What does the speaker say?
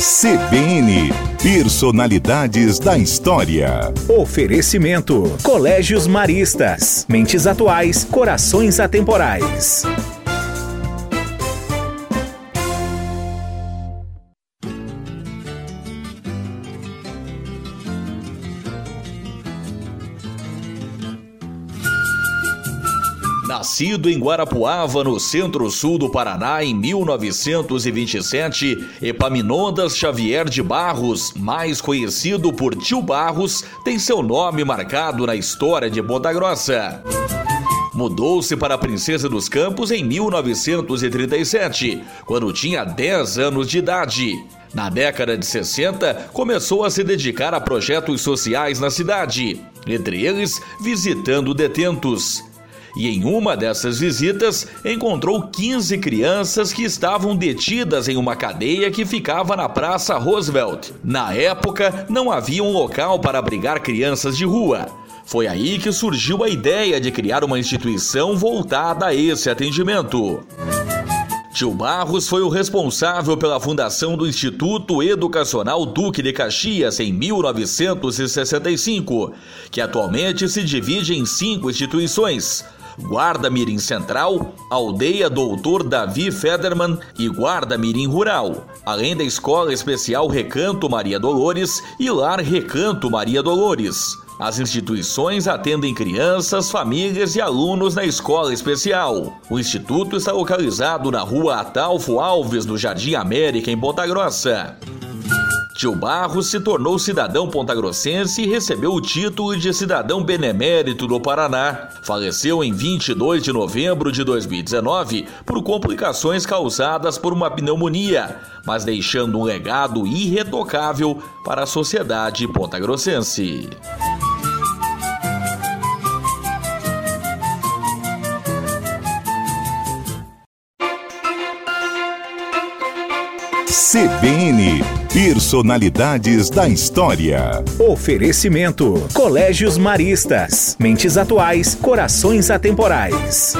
CBN Personalidades da História. Oferecimento: Colégios Maristas. Mentes atuais, corações atemporais. Nascido em Guarapuava, no centro-sul do Paraná, em 1927, Epaminondas Xavier de Barros, mais conhecido por Tio Barros, tem seu nome marcado na história de Ponta Grossa. Mudou-se para a Princesa dos Campos em 1937, quando tinha 10 anos de idade. Na década de 60, começou a se dedicar a projetos sociais na cidade, entre eles visitando detentos e em uma dessas visitas encontrou 15 crianças que estavam detidas em uma cadeia que ficava na Praça Roosevelt. Na época, não havia um local para abrigar crianças de rua. Foi aí que surgiu a ideia de criar uma instituição voltada a esse atendimento. Tio Barros foi o responsável pela fundação do Instituto Educacional Duque de Caxias em 1965, que atualmente se divide em cinco instituições: Guarda Mirim Central, Aldeia Doutor Davi Federman e Guarda Mirim Rural, além da Escola Especial Recanto Maria Dolores e Lar Recanto Maria Dolores. As instituições atendem crianças, famílias e alunos na escola especial. O instituto está localizado na rua Atalfo Alves, no Jardim América, em Ponta Grossa. Tio Barros se tornou cidadão pontagrossense e recebeu o título de cidadão benemérito do Paraná. Faleceu em 22 de novembro de 2019 por complicações causadas por uma pneumonia, mas deixando um legado irretocável para a sociedade pontagrossense. CBN Personalidades da História. Oferecimento: Colégios Maristas. Mentes atuais, corações atemporais.